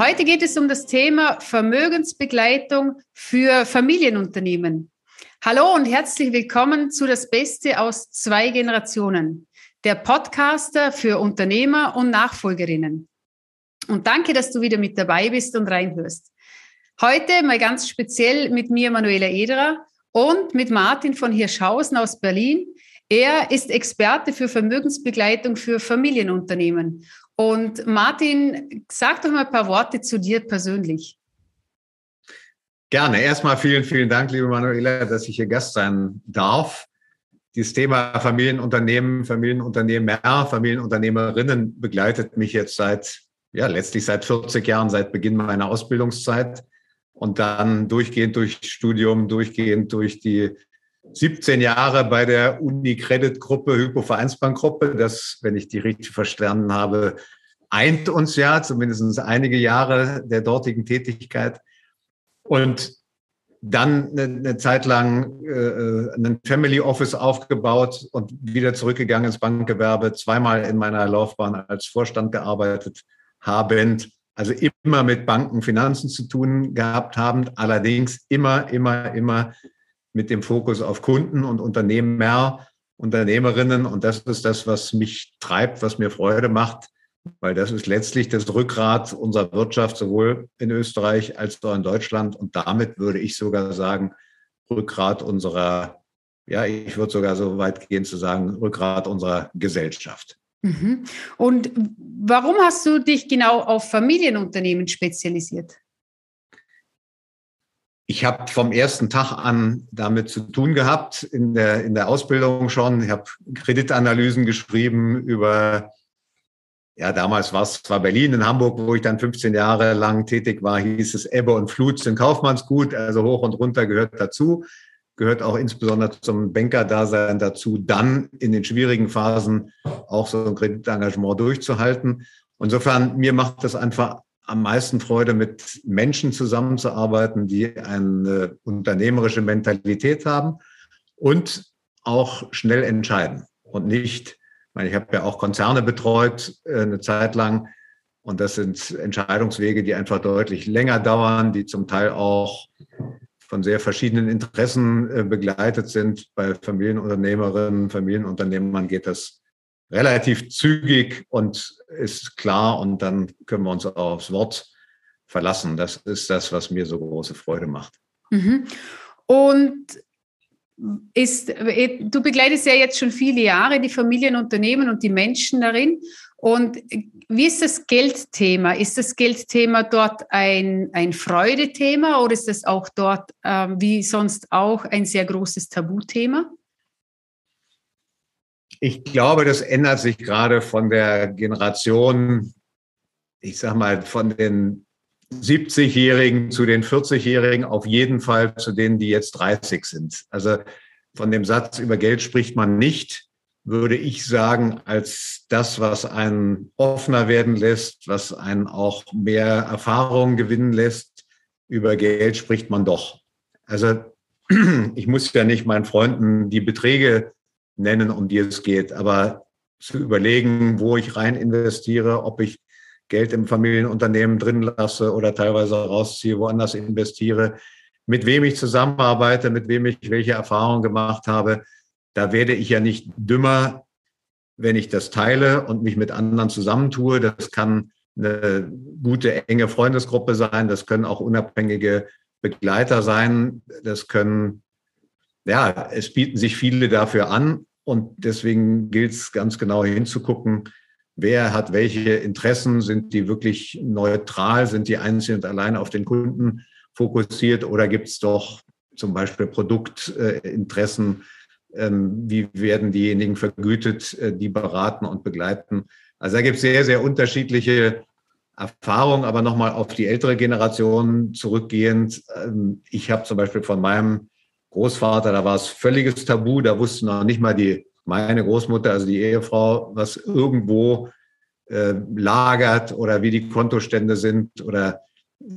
heute geht es um das Thema Vermögensbegleitung für Familienunternehmen. Hallo und herzlich willkommen zu Das Beste aus zwei Generationen, der Podcaster für Unternehmer und Nachfolgerinnen. Und danke, dass du wieder mit dabei bist und reinhörst. Heute mal ganz speziell mit mir, Manuela Ederer, und mit Martin von Hirschhausen aus Berlin. Er ist Experte für Vermögensbegleitung für Familienunternehmen. Und Martin, sag doch mal ein paar Worte zu dir persönlich. Gerne. Erstmal vielen, vielen Dank, liebe Manuela, dass ich hier Gast sein darf. Dieses Thema Familienunternehmen, Familienunternehmer, Familienunternehmerinnen begleitet mich jetzt seit, ja, letztlich seit 40 Jahren, seit Beginn meiner Ausbildungszeit und dann durchgehend durch Studium, durchgehend durch die 17 Jahre bei der Uni-Credit-Gruppe, Hypo-Vereinsbank-Gruppe. Das, wenn ich die richtig verstanden habe, eint uns ja zumindest einige Jahre der dortigen Tätigkeit. Und dann eine, Zeit lang äh, einen Family Office aufgebaut und wieder zurückgegangen ins Bankgewerbe, zweimal in meiner Laufbahn als Vorstand gearbeitet habend, also immer mit Banken, Finanzen zu tun gehabt haben, allerdings immer, immer, immer mit dem Fokus auf Kunden und Unternehmer, Unternehmerinnen. Und das ist das, was mich treibt, was mir Freude macht, weil das ist letztlich das Rückgrat unserer Wirtschaft, sowohl in Österreich als auch in Deutschland. Und damit würde ich sogar sagen, Rückgrat unserer, ja, ich würde sogar so weit gehen zu sagen, Rückgrat unserer Gesellschaft. Mhm. Und warum hast du dich genau auf Familienunternehmen spezialisiert? Ich habe vom ersten Tag an damit zu tun gehabt, in der, in der Ausbildung schon. Ich habe Kreditanalysen geschrieben über, ja, damals war es zwar Berlin, in Hamburg, wo ich dann 15 Jahre lang tätig war, hieß es Ebbe und Flut sind Kaufmannsgut, also hoch und runter gehört dazu, gehört auch insbesondere zum Banker-Dasein dazu, dann in den schwierigen Phasen auch so ein Kreditengagement durchzuhalten. Insofern, mir macht das einfach am meisten Freude, mit Menschen zusammenzuarbeiten, die eine unternehmerische Mentalität haben und auch schnell entscheiden und nicht, ich, meine, ich habe ja auch Konzerne betreut äh, eine Zeit lang und das sind Entscheidungswege, die einfach deutlich länger dauern, die zum Teil auch von sehr verschiedenen Interessen äh, begleitet sind. Bei Familienunternehmerinnen, Familienunternehmern geht das relativ zügig und ist klar und dann können wir uns aufs Wort verlassen. Das ist das, was mir so große Freude macht. Mhm. Und ist, du begleitest ja jetzt schon viele Jahre die Familienunternehmen und die Menschen darin. Und wie ist das Geldthema? Ist das Geldthema dort ein, ein Freudethema oder ist das auch dort, äh, wie sonst auch, ein sehr großes Tabuthema? Ich glaube, das ändert sich gerade von der Generation, ich sag mal, von den 70-Jährigen zu den 40-Jährigen, auf jeden Fall zu denen, die jetzt 30 sind. Also von dem Satz über Geld spricht man nicht, würde ich sagen, als das, was einen offener werden lässt, was einen auch mehr Erfahrung gewinnen lässt. Über Geld spricht man doch. Also ich muss ja nicht meinen Freunden die Beträge nennen, um die es geht. Aber zu überlegen, wo ich rein investiere, ob ich Geld im Familienunternehmen drin lasse oder teilweise rausziehe, woanders investiere, mit wem ich zusammenarbeite, mit wem ich welche Erfahrungen gemacht habe. Da werde ich ja nicht dümmer, wenn ich das teile und mich mit anderen zusammentue. Das kann eine gute, enge Freundesgruppe sein. Das können auch unabhängige Begleiter sein. Das können, ja, es bieten sich viele dafür an. Und deswegen gilt es ganz genau hinzugucken, wer hat welche Interessen, sind die wirklich neutral, sind die einzeln und allein auf den Kunden fokussiert oder gibt es doch zum Beispiel Produktinteressen, ähm, wie werden diejenigen vergütet, äh, die beraten und begleiten. Also da gibt es sehr, sehr unterschiedliche Erfahrungen, aber nochmal auf die ältere Generation zurückgehend. Ähm, ich habe zum Beispiel von meinem Großvater, da war es völliges Tabu, da wusste noch nicht mal die, meine Großmutter, also die Ehefrau, was irgendwo äh, lagert oder wie die Kontostände sind oder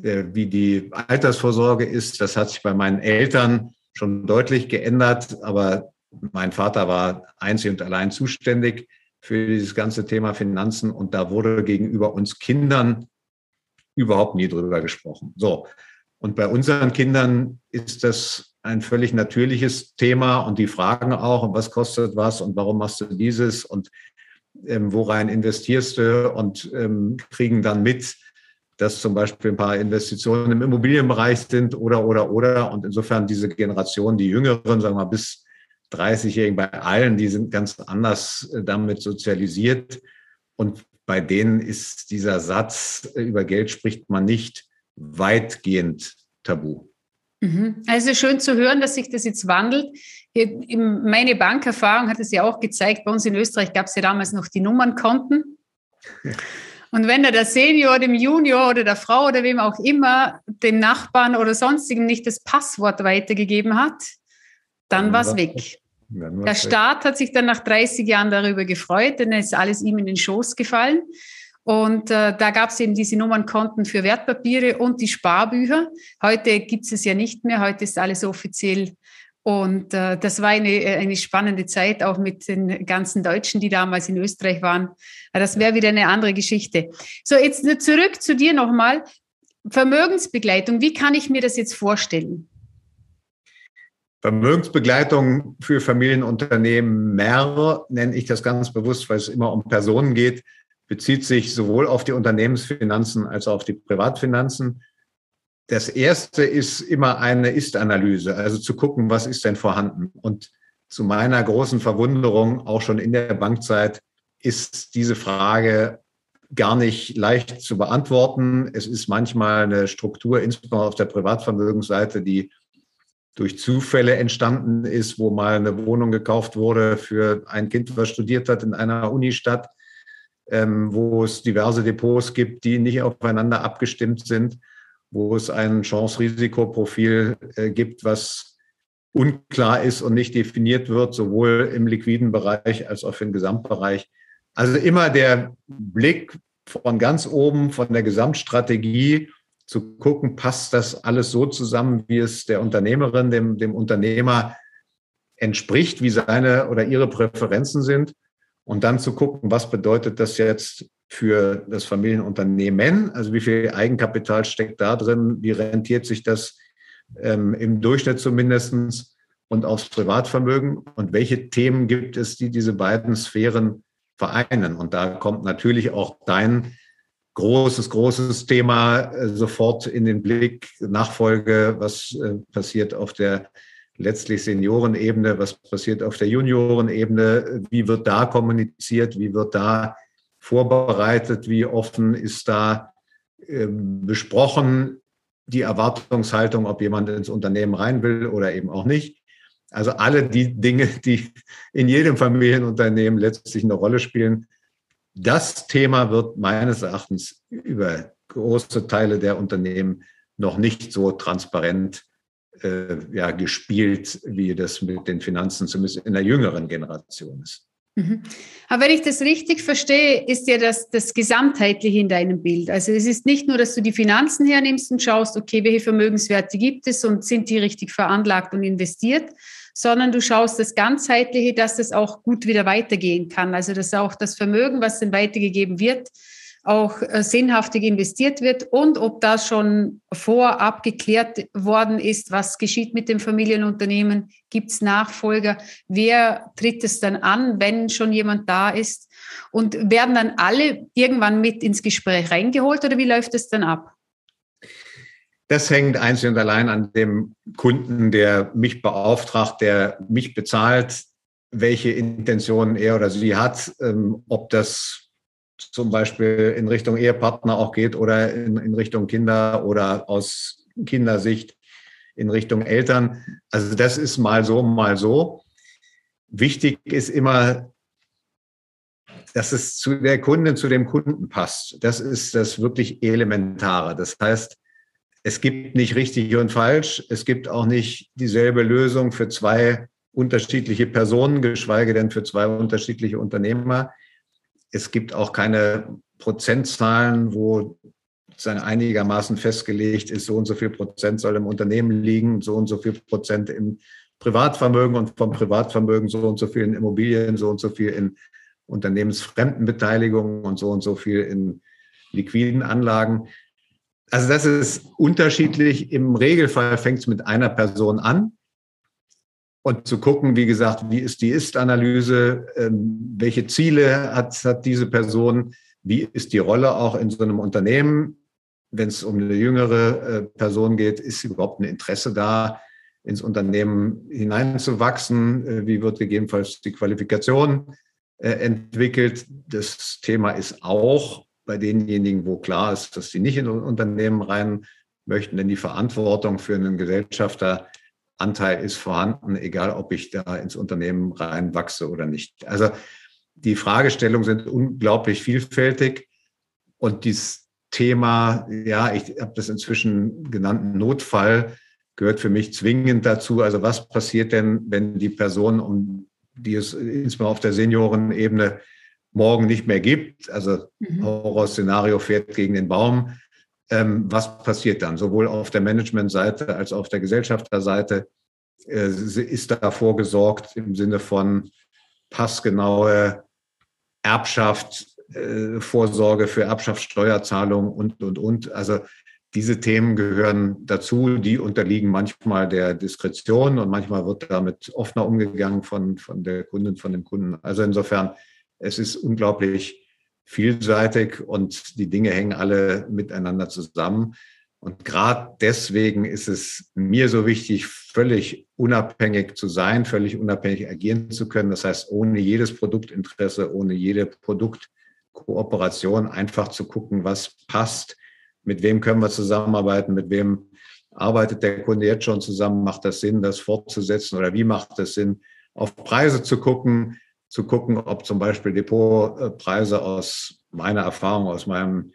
äh, wie die Altersvorsorge ist. Das hat sich bei meinen Eltern schon deutlich geändert, aber mein Vater war einzig und allein zuständig für dieses ganze Thema Finanzen und da wurde gegenüber uns Kindern überhaupt nie drüber gesprochen. So. Und bei unseren Kindern ist das ein völlig natürliches Thema und die fragen auch, und was kostet was und warum machst du dieses und ähm, worein investierst du und ähm, kriegen dann mit, dass zum Beispiel ein paar Investitionen im Immobilienbereich sind oder, oder, oder. Und insofern diese Generation, die Jüngeren, sagen wir mal bis 30-Jährigen, bei allen, die sind ganz anders äh, damit sozialisiert. Und bei denen ist dieser Satz, äh, über Geld spricht man nicht, weitgehend tabu. Mhm. Also schön zu hören, dass sich das jetzt wandelt. Meine Bankerfahrung hat es ja auch gezeigt, bei uns in Österreich gab es ja damals noch die Nummernkonten. Und wenn da der Senior dem Junior oder der Frau oder wem auch immer dem Nachbarn oder sonstigen nicht das Passwort weitergegeben hat, dann war es weg. Der Staat hat sich dann nach 30 Jahren darüber gefreut, denn es ist alles ihm in den Schoß gefallen. Und äh, da gab es eben diese Nummernkonten für Wertpapiere und die Sparbücher. Heute gibt es es ja nicht mehr, heute ist alles offiziell. Und äh, das war eine, eine spannende Zeit, auch mit den ganzen Deutschen, die damals in Österreich waren. Das wäre wieder eine andere Geschichte. So, jetzt zurück zu dir nochmal. Vermögensbegleitung, wie kann ich mir das jetzt vorstellen? Vermögensbegleitung für Familienunternehmen, mehr nenne ich das ganz bewusst, weil es immer um Personen geht, bezieht sich sowohl auf die Unternehmensfinanzen als auch auf die Privatfinanzen. Das erste ist immer eine Ist-Analyse, also zu gucken, was ist denn vorhanden. Und zu meiner großen Verwunderung, auch schon in der Bankzeit, ist diese Frage gar nicht leicht zu beantworten. Es ist manchmal eine Struktur, insbesondere auf der Privatvermögensseite, die durch Zufälle entstanden ist, wo mal eine Wohnung gekauft wurde für ein Kind, was studiert hat in einer Unistadt, ähm, wo es diverse Depots gibt, die nicht aufeinander abgestimmt sind, wo es ein Chance-Risikoprofil äh, gibt, was unklar ist und nicht definiert wird, sowohl im liquiden Bereich als auch im Gesamtbereich. Also immer der Blick von ganz oben, von der Gesamtstrategie zu gucken, passt das alles so zusammen, wie es der Unternehmerin, dem, dem Unternehmer entspricht, wie seine oder ihre Präferenzen sind. Und dann zu gucken, was bedeutet das jetzt für das Familienunternehmen? Also wie viel Eigenkapital steckt da drin? Wie rentiert sich das ähm, im Durchschnitt zumindestens und aufs Privatvermögen? Und welche Themen gibt es, die diese beiden Sphären vereinen? Und da kommt natürlich auch dein großes, großes Thema äh, sofort in den Blick. Nachfolge, was äh, passiert auf der letztlich Seniorenebene, was passiert auf der Juniorenebene, wie wird da kommuniziert, wie wird da vorbereitet, wie offen ist da ähm, besprochen die Erwartungshaltung, ob jemand ins Unternehmen rein will oder eben auch nicht. Also alle die Dinge, die in jedem Familienunternehmen letztlich eine Rolle spielen, das Thema wird meines Erachtens über große Teile der Unternehmen noch nicht so transparent äh, ja, gespielt, wie das mit den Finanzen zumindest in der jüngeren Generation ist. Mhm. Aber wenn ich das richtig verstehe, ist ja das, das Gesamtheitliche in deinem Bild. Also es ist nicht nur, dass du die Finanzen hernimmst und schaust, okay, welche Vermögenswerte gibt es und sind die richtig veranlagt und investiert, sondern du schaust das Ganzheitliche, dass das auch gut wieder weitergehen kann. Also dass auch das Vermögen, was dann weitergegeben wird, auch äh, sinnhaftig investiert wird und ob das schon vorab geklärt worden ist, was geschieht mit dem Familienunternehmen, gibt es Nachfolger, wer tritt es dann an, wenn schon jemand da ist und werden dann alle irgendwann mit ins Gespräch reingeholt oder wie läuft es dann ab? Das hängt einzig und allein an dem Kunden, der mich beauftragt, der mich bezahlt, welche Intentionen er oder sie hat, ähm, ob das zum Beispiel in Richtung Ehepartner auch geht oder in, in Richtung Kinder oder aus Kindersicht in Richtung Eltern. Also das ist mal so, mal so. Wichtig ist immer, dass es zu der Kundin, zu dem Kunden passt. Das ist das wirklich Elementare. Das heißt, es gibt nicht richtig und falsch. Es gibt auch nicht dieselbe Lösung für zwei unterschiedliche Personen, geschweige denn für zwei unterschiedliche Unternehmer. Es gibt auch keine Prozentzahlen, wo sozusagen einigermaßen festgelegt ist, so und so viel Prozent soll im Unternehmen liegen, so und so viel Prozent im Privatvermögen und vom Privatvermögen so und so viel in Immobilien, so und so viel in Unternehmensfremdenbeteiligungen und so und so viel in liquiden Anlagen. Also das ist unterschiedlich. Im Regelfall fängt es mit einer Person an. Und zu gucken, wie gesagt, wie ist die Ist-Analyse, ähm, welche Ziele hat, hat diese Person, wie ist die Rolle auch in so einem Unternehmen, wenn es um eine jüngere äh, Person geht, ist überhaupt ein Interesse da, ins Unternehmen hineinzuwachsen? Äh, wie wird gegebenenfalls die Qualifikation äh, entwickelt? Das Thema ist auch bei denjenigen, wo klar ist, dass sie nicht in ein Unternehmen rein möchten, denn die Verantwortung für einen Gesellschafteranteil ist vorhanden, egal ob ich da ins Unternehmen reinwachse oder nicht. Also die Fragestellungen sind unglaublich vielfältig und dieses Thema, ja, ich habe das inzwischen genannten Notfall, gehört für mich zwingend dazu. Also was passiert denn, wenn die Person, um die es insbesondere auf der Seniorenebene morgen nicht mehr gibt. Also mhm. Horrorszenario fährt gegen den Baum. Ähm, was passiert dann? Sowohl auf der Managementseite als auch auf der Gesellschafterseite äh, ist da vorgesorgt im Sinne von passgenaue Erbschaft, äh, Vorsorge für Erbschaftssteuerzahlung und, und, und. Also diese Themen gehören dazu, die unterliegen manchmal der Diskretion und manchmal wird damit offener umgegangen von, von der Kundin, von dem Kunden. Also insofern es ist unglaublich vielseitig und die Dinge hängen alle miteinander zusammen. Und gerade deswegen ist es mir so wichtig, völlig unabhängig zu sein, völlig unabhängig agieren zu können. Das heißt, ohne jedes Produktinteresse, ohne jede Produktkooperation einfach zu gucken, was passt, mit wem können wir zusammenarbeiten, mit wem arbeitet der Kunde jetzt schon zusammen, macht das Sinn, das fortzusetzen oder wie macht es Sinn, auf Preise zu gucken, zu gucken, ob zum Beispiel Depotpreise aus meiner Erfahrung, aus meinem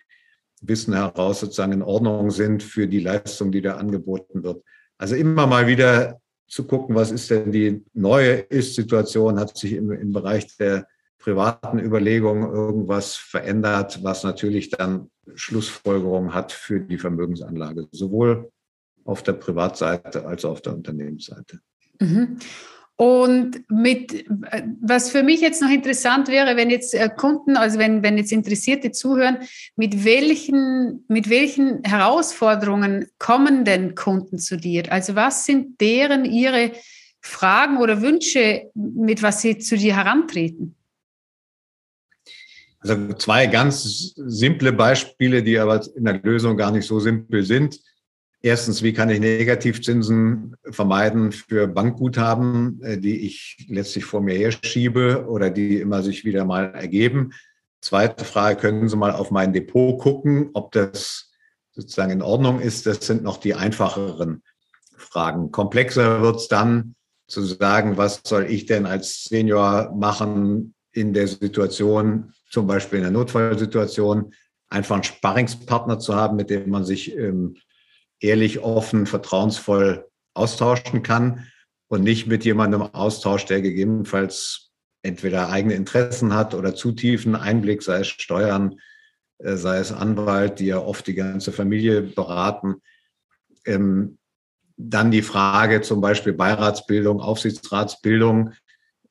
Wissen heraus sozusagen in Ordnung sind für die Leistung, die da angeboten wird. Also immer mal wieder zu gucken, was ist denn die neue Ist-Situation, hat sich im, im Bereich der privaten Überlegungen irgendwas verändert, was natürlich dann Schlussfolgerungen hat für die Vermögensanlage, sowohl auf der Privatseite als auch auf der Unternehmensseite. Mhm. Und mit, was für mich jetzt noch interessant wäre, wenn jetzt äh, Kunden, also wenn, wenn jetzt Interessierte zuhören, mit welchen, mit welchen Herausforderungen kommen denn Kunden zu dir? Also was sind deren ihre Fragen oder Wünsche, mit was sie zu dir herantreten? Also zwei ganz simple Beispiele, die aber in der Lösung gar nicht so simpel sind. Erstens, wie kann ich Negativzinsen vermeiden für Bankguthaben, äh, die ich letztlich vor mir herschiebe oder die immer sich wieder mal ergeben? Zweite Frage, können Sie mal auf mein Depot gucken, ob das sozusagen in Ordnung ist? Das sind noch die einfacheren Fragen. Komplexer wird es dann zu sagen, was soll ich denn als Senior machen in der Situation, zum Beispiel in der Notfallsituation, einfach einen Sparringspartner zu haben, mit dem man sich ähm, ehrlich, offen, vertrauensvoll austauschen kann und nicht mit jemandem austauscht, der gegebenenfalls entweder eigene Interessen hat oder zu tiefen Einblick, sei es Steuern, äh, sei es Anwalt, die ja oft die ganze Familie beraten. Ähm, dann die Frage zum Beispiel Beiratsbildung, Aufsichtsratsbildung.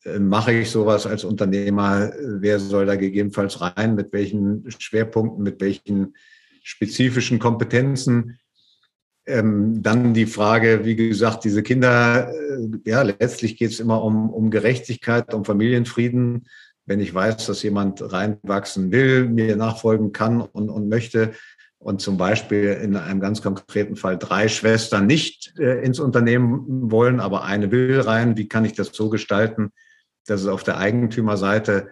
Äh, mache ich sowas als Unternehmer? Wer soll da gegebenenfalls rein? Mit welchen Schwerpunkten, mit welchen spezifischen Kompetenzen? Ähm, dann die Frage, wie gesagt, diese Kinder, äh, ja, letztlich geht es immer um, um Gerechtigkeit, um Familienfrieden. Wenn ich weiß, dass jemand reinwachsen will, mir nachfolgen kann und, und möchte und zum Beispiel in einem ganz konkreten Fall drei Schwestern nicht äh, ins Unternehmen wollen, aber eine will rein, wie kann ich das so gestalten, dass es auf der Eigentümerseite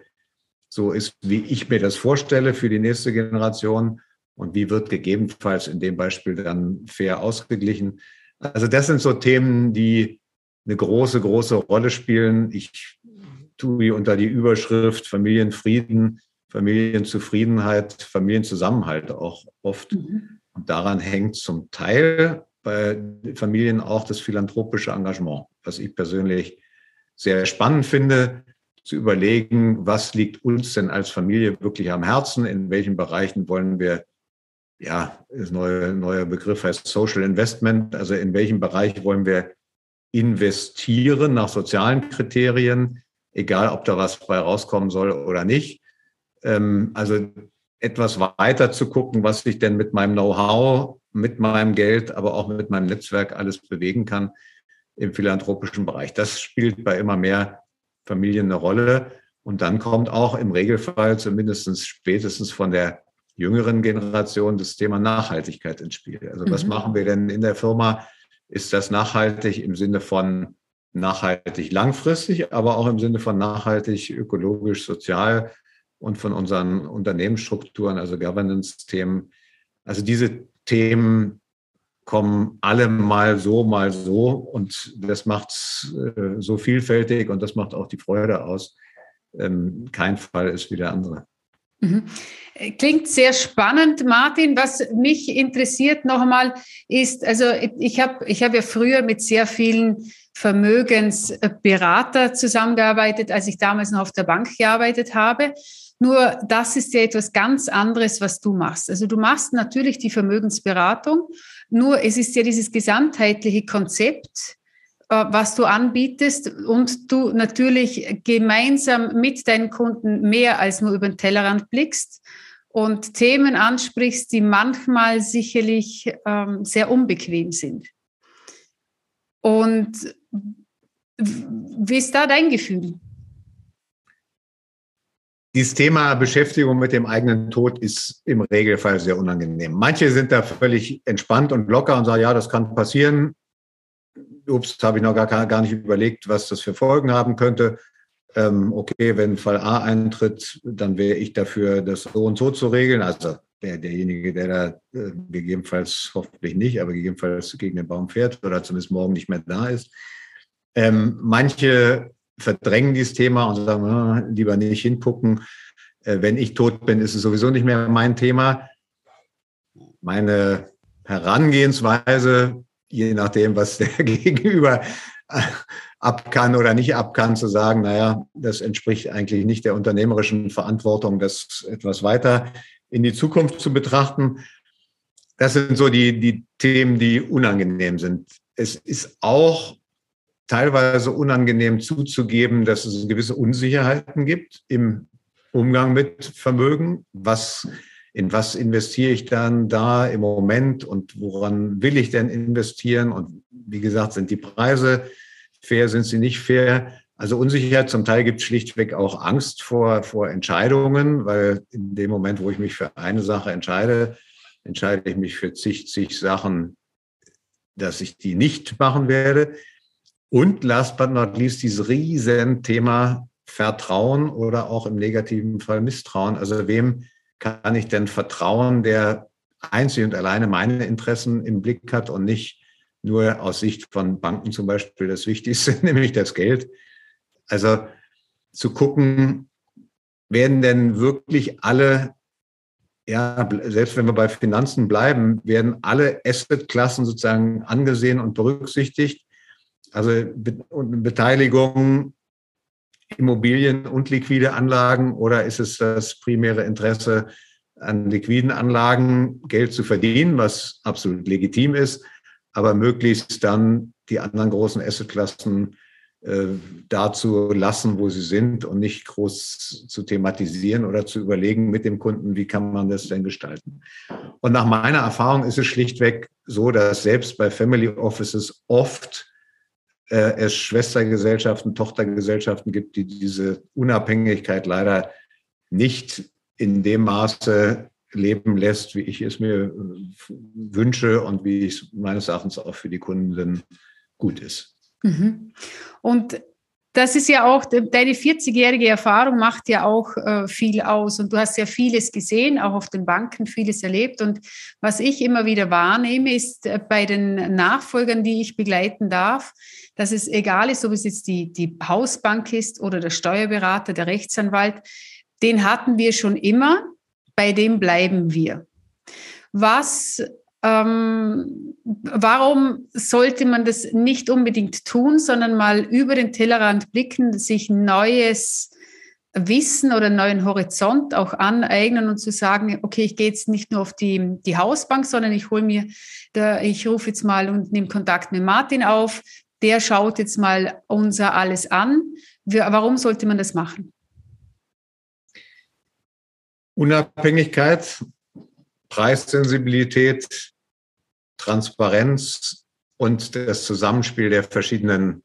so ist, wie ich mir das vorstelle für die nächste Generation und wie wird gegebenenfalls in dem Beispiel dann fair ausgeglichen. Also das sind so Themen, die eine große, große Rolle spielen. Ich tue unter die Überschrift Familienfrieden, Familienzufriedenheit, Familienzusammenhalt auch oft. Mhm. Und daran hängt zum Teil bei Familien auch das philanthropische Engagement, was ich persönlich sehr spannend finde, zu überlegen, was liegt uns denn als Familie wirklich am Herzen, in welchen Bereichen wollen wir ja, das neue, neue Begriff heißt Social Investment. Also in welchem Bereich wollen wir investieren nach sozialen Kriterien, egal ob da was bei rauskommen soll oder nicht. Ähm, also etwas weiter zu gucken, was ich denn mit meinem Know-how, mit meinem Geld, aber auch mit meinem Netzwerk alles bewegen kann im philanthropischen Bereich. Das spielt bei immer mehr Familien eine Rolle. Und dann kommt auch im Regelfall, zumindest spätestens von der jüngeren Generation, das Thema Nachhaltigkeit ins Spiel. Also was mhm. machen wir denn in der Firma? Ist das nachhaltig im Sinne von nachhaltig langfristig, aber auch im Sinne von nachhaltig ökologisch, sozial und von unseren Unternehmensstrukturen, also Governance-Themen. Also diese Themen kommen alle mal so, mal so und das macht es äh, so vielfältig und das macht auch die Freude aus. Ähm, kein Fall ist wie der andere. Mhm. Klingt sehr spannend, Martin. Was mich interessiert noch einmal ist, also ich habe ich hab ja früher mit sehr vielen Vermögensberater zusammengearbeitet, als ich damals noch auf der Bank gearbeitet habe. Nur das ist ja etwas ganz anderes, was du machst. Also du machst natürlich die Vermögensberatung, nur es ist ja dieses gesamtheitliche Konzept, äh, was du anbietest und du natürlich gemeinsam mit deinen Kunden mehr als nur über den Tellerrand blickst und Themen ansprichst, die manchmal sicherlich ähm, sehr unbequem sind. Und wie ist da dein Gefühl? Dieses Thema Beschäftigung mit dem eigenen Tod ist im Regelfall sehr unangenehm. Manche sind da völlig entspannt und locker und sagen, ja, das kann passieren. Ups, habe ich noch gar, gar nicht überlegt, was das für Folgen haben könnte. Ähm, okay, wenn Fall A eintritt, dann wäre ich dafür, das so und so zu regeln. Also der, derjenige, der da äh, gegebenenfalls, hoffentlich nicht, aber gegebenenfalls gegen den Baum fährt oder zumindest morgen nicht mehr da ist. Ähm, manche verdrängen dieses Thema und sagen, ah, lieber nicht hingucken. Äh, wenn ich tot bin, ist es sowieso nicht mehr mein Thema. Meine Herangehensweise, je nachdem, was der Gegenüber ab kann oder nicht ab kann, zu sagen, naja, das entspricht eigentlich nicht der unternehmerischen Verantwortung, das etwas weiter in die Zukunft zu betrachten. Das sind so die, die Themen, die unangenehm sind. Es ist auch teilweise unangenehm zuzugeben, dass es gewisse Unsicherheiten gibt im Umgang mit Vermögen. Was, in was investiere ich dann da im Moment und woran will ich denn investieren? Und wie gesagt, sind die Preise fair, sind sie nicht fair? Also Unsicherheit, zum Teil gibt es schlichtweg auch Angst vor, vor Entscheidungen, weil in dem Moment, wo ich mich für eine Sache entscheide, entscheide ich mich für zig, zig Sachen, dass ich die nicht machen werde. Und last but not least, dieses riesen Thema Vertrauen oder auch im negativen Fall Misstrauen. Also wem kann ich denn vertrauen, der einzig und alleine meine Interessen im Blick hat und nicht nur aus Sicht von Banken zum Beispiel das Wichtigste, nämlich das Geld. Also zu gucken, werden denn wirklich alle, ja, selbst wenn wir bei Finanzen bleiben, werden alle Assetklassen sozusagen angesehen und berücksichtigt also Beteiligung, Immobilien und liquide Anlagen oder ist es das primäre Interesse an liquiden Anlagen, Geld zu verdienen, was absolut legitim ist, aber möglichst dann die anderen großen Assetklassen äh, dazu lassen, wo sie sind und nicht groß zu thematisieren oder zu überlegen mit dem Kunden, wie kann man das denn gestalten. Und nach meiner Erfahrung ist es schlichtweg so, dass selbst bei Family Offices oft äh, es Schwestergesellschaften, Tochtergesellschaften gibt, die diese Unabhängigkeit leider nicht in dem Maße leben lässt, wie ich es mir äh, wünsche und wie es meines Erachtens auch für die Kunden gut ist. Mhm. Und das ist ja auch, deine 40-jährige Erfahrung macht ja auch äh, viel aus und du hast ja vieles gesehen, auch auf den Banken vieles erlebt. Und was ich immer wieder wahrnehme, ist äh, bei den Nachfolgern, die ich begleiten darf, dass es egal ist, ob es jetzt die, die Hausbank ist oder der Steuerberater, der Rechtsanwalt, den hatten wir schon immer, bei dem bleiben wir. Was, ähm, warum sollte man das nicht unbedingt tun, sondern mal über den Tellerrand blicken, sich neues Wissen oder neuen Horizont auch aneignen und zu sagen, okay, ich gehe jetzt nicht nur auf die, die Hausbank, sondern ich hole mir, da, ich rufe jetzt mal und nehme Kontakt mit Martin auf, der schaut jetzt mal unser alles an. Warum sollte man das machen? Unabhängigkeit, Preissensibilität, Transparenz und das Zusammenspiel der verschiedenen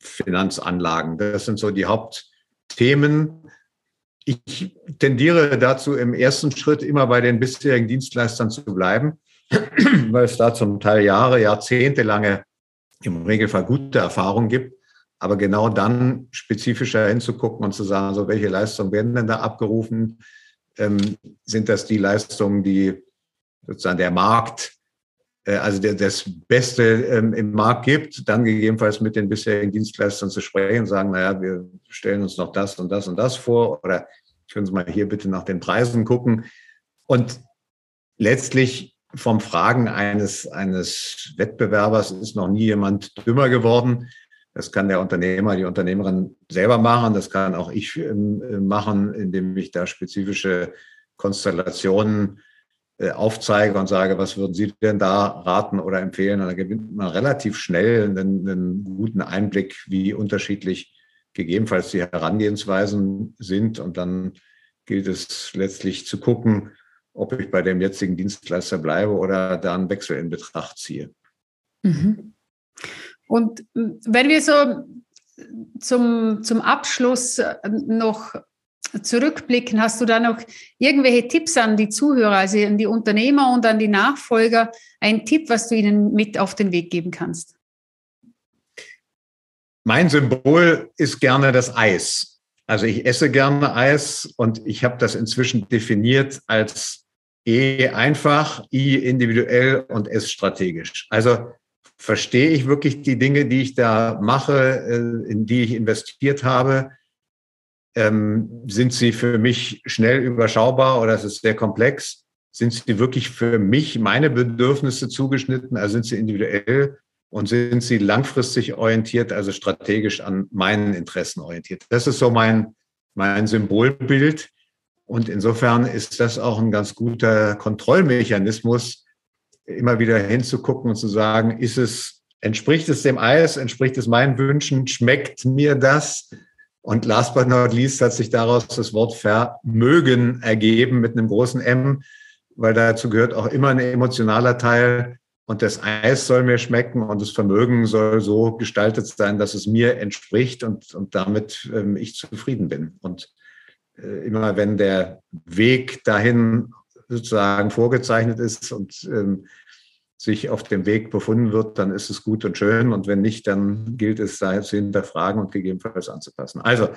Finanzanlagen. Das sind so die Hauptthemen. Ich tendiere dazu, im ersten Schritt immer bei den bisherigen Dienstleistern zu bleiben, weil es da zum Teil Jahre, Jahrzehnte lange im Regelfall gute Erfahrungen gibt. Aber genau dann spezifischer hinzugucken und zu sagen, so welche Leistungen werden denn da abgerufen? Ähm, sind das die Leistungen, die sozusagen der Markt also der, das Beste ähm, im Markt gibt, dann gegebenenfalls mit den bisherigen Dienstleistern zu sprechen, sagen, naja, wir stellen uns noch das und das und das vor oder können Sie mal hier bitte nach den Preisen gucken. Und letztlich vom Fragen eines, eines Wettbewerbers ist noch nie jemand dümmer geworden. Das kann der Unternehmer, die Unternehmerin selber machen. Das kann auch ich ähm, machen, indem ich da spezifische Konstellationen äh, aufzeige und sage, was würden Sie denn da raten oder empfehlen? Dann gewinnt man relativ schnell einen, einen guten Einblick, wie unterschiedlich gegebenenfalls die Herangehensweisen sind. Und dann gilt es letztlich zu gucken, ob ich bei dem jetzigen Dienstleister bleibe oder da einen Wechsel in Betracht ziehe. Mhm. Und wenn wir so zum, zum Abschluss noch zurückblicken, hast du da noch irgendwelche Tipps an die Zuhörer, also an die Unternehmer und an die Nachfolger, ein Tipp, was du ihnen mit auf den Weg geben kannst? Mein Symbol ist gerne das Eis. Also ich esse gerne Eis und ich habe das inzwischen definiert als E einfach, I individuell und S strategisch. Also verstehe ich wirklich die Dinge, die ich da mache, äh, in die ich investiert habe, ähm, sind sie für mich schnell überschaubar oder ist es sehr komplex? Sind sie wirklich für mich, meine Bedürfnisse zugeschnitten? Also sind sie individuell und sind sie langfristig orientiert, also strategisch an meinen Interessen orientiert? Das ist so mein, mein Symbolbild. Und insofern ist das auch ein ganz guter Kontrollmechanismus, immer wieder hinzugucken und zu sagen, ist es, entspricht es dem Eis, entspricht es meinen Wünschen, schmeckt mir das? Und last but not least hat sich daraus das Wort Vermögen ergeben mit einem großen M, weil dazu gehört auch immer ein emotionaler Teil. Und das Eis soll mir schmecken und das Vermögen soll so gestaltet sein, dass es mir entspricht und, und damit ähm, ich zufrieden bin. Und äh, immer wenn der Weg dahin sozusagen vorgezeichnet ist und ähm, sich auf dem Weg befunden wird, dann ist es gut und schön. Und wenn nicht, dann gilt es, da zu hinterfragen und gegebenenfalls anzupassen. Also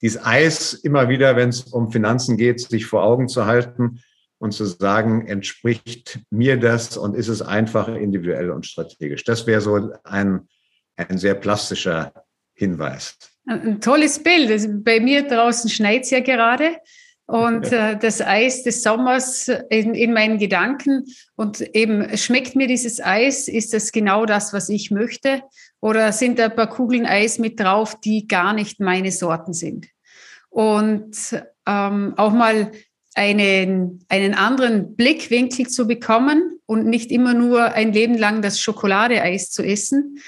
dieses Eis immer wieder, wenn es um Finanzen geht, sich vor Augen zu halten und zu sagen, entspricht mir das und ist es einfach individuell und strategisch. Das wäre so ein, ein sehr plastischer Hinweis. Ein tolles Bild. Bei mir draußen schneit es ja gerade und äh, das Eis des Sommers in, in meinen Gedanken. Und eben, schmeckt mir dieses Eis? Ist das genau das, was ich möchte? Oder sind da ein paar Kugeln Eis mit drauf, die gar nicht meine Sorten sind? Und ähm, auch mal einen, einen anderen Blickwinkel zu bekommen und nicht immer nur ein Leben lang das Schokoladeeis zu essen,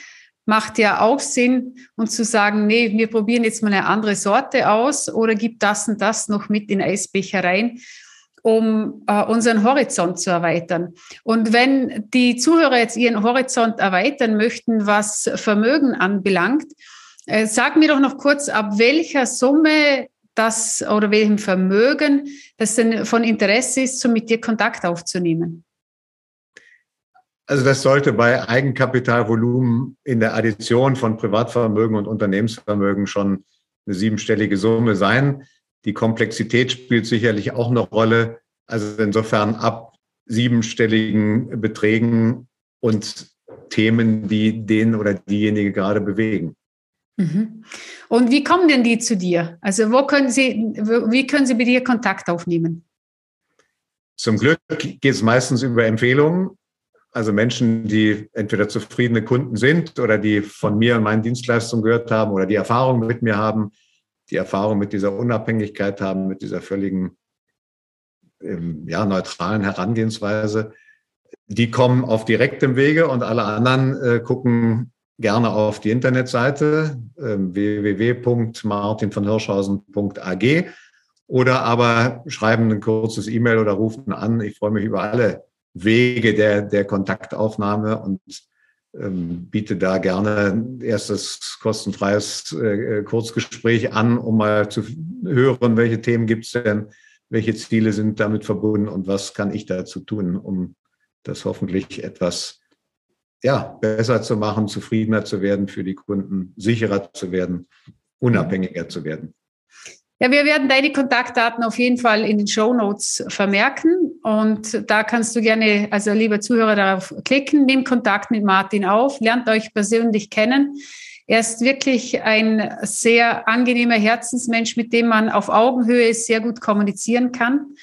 macht ja auch Sinn und zu sagen, nee, wir probieren jetzt mal eine andere Sorte aus oder gibt das und das noch mit in Eisbecher rein, um äh, unseren Horizont zu erweitern. Und wenn die Zuhörer jetzt ihren Horizont erweitern möchten, was Vermögen anbelangt, äh, sag mir doch noch kurz, ab welcher Summe das oder welchem Vermögen das denn von Interesse ist, so mit dir Kontakt aufzunehmen. Also das sollte bei Eigenkapitalvolumen in der Addition von Privatvermögen und Unternehmensvermögen schon eine siebenstellige Summe sein. Die Komplexität spielt sicherlich auch eine Rolle. Also insofern ab siebenstelligen Beträgen und Themen, die den oder diejenige gerade bewegen. Mhm. Und wie kommen denn die zu dir? Also wo können Sie, wie können Sie mit dir Kontakt aufnehmen? Zum Glück geht es meistens über Empfehlungen. Also Menschen, die entweder zufriedene Kunden sind oder die von mir und meinen Dienstleistungen gehört haben oder die Erfahrung mit mir haben, die Erfahrung mit dieser Unabhängigkeit haben, mit dieser völligen ähm, ja, neutralen Herangehensweise, die kommen auf direktem Wege und alle anderen äh, gucken gerne auf die Internetseite äh, www.martinvonhirschhausen.ag oder aber schreiben ein kurzes E-Mail oder rufen an. Ich freue mich über alle Wege der, der Kontaktaufnahme und ähm, biete da gerne erstes kostenfreies äh, Kurzgespräch an, um mal zu hören, welche Themen gibt es denn, welche Ziele sind damit verbunden und was kann ich dazu tun, um das hoffentlich etwas ja, besser zu machen, zufriedener zu werden für die Kunden, sicherer zu werden, unabhängiger zu werden. Ja, wir werden deine Kontaktdaten auf jeden Fall in den Show Notes vermerken und da kannst du gerne, also lieber Zuhörer, darauf klicken, nimm Kontakt mit Martin auf, lernt euch persönlich kennen. Er ist wirklich ein sehr angenehmer Herzensmensch, mit dem man auf Augenhöhe sehr gut kommunizieren kann.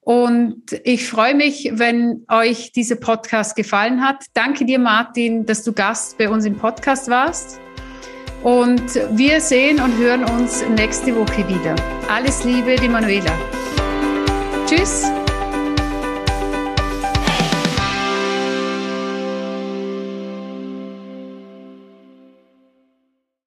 Und ich freue mich, wenn euch dieser Podcast gefallen hat. Danke dir, Martin, dass du Gast bei uns im Podcast warst. Und wir sehen und hören uns nächste Woche wieder. Alles Liebe, die Manuela. Tschüss.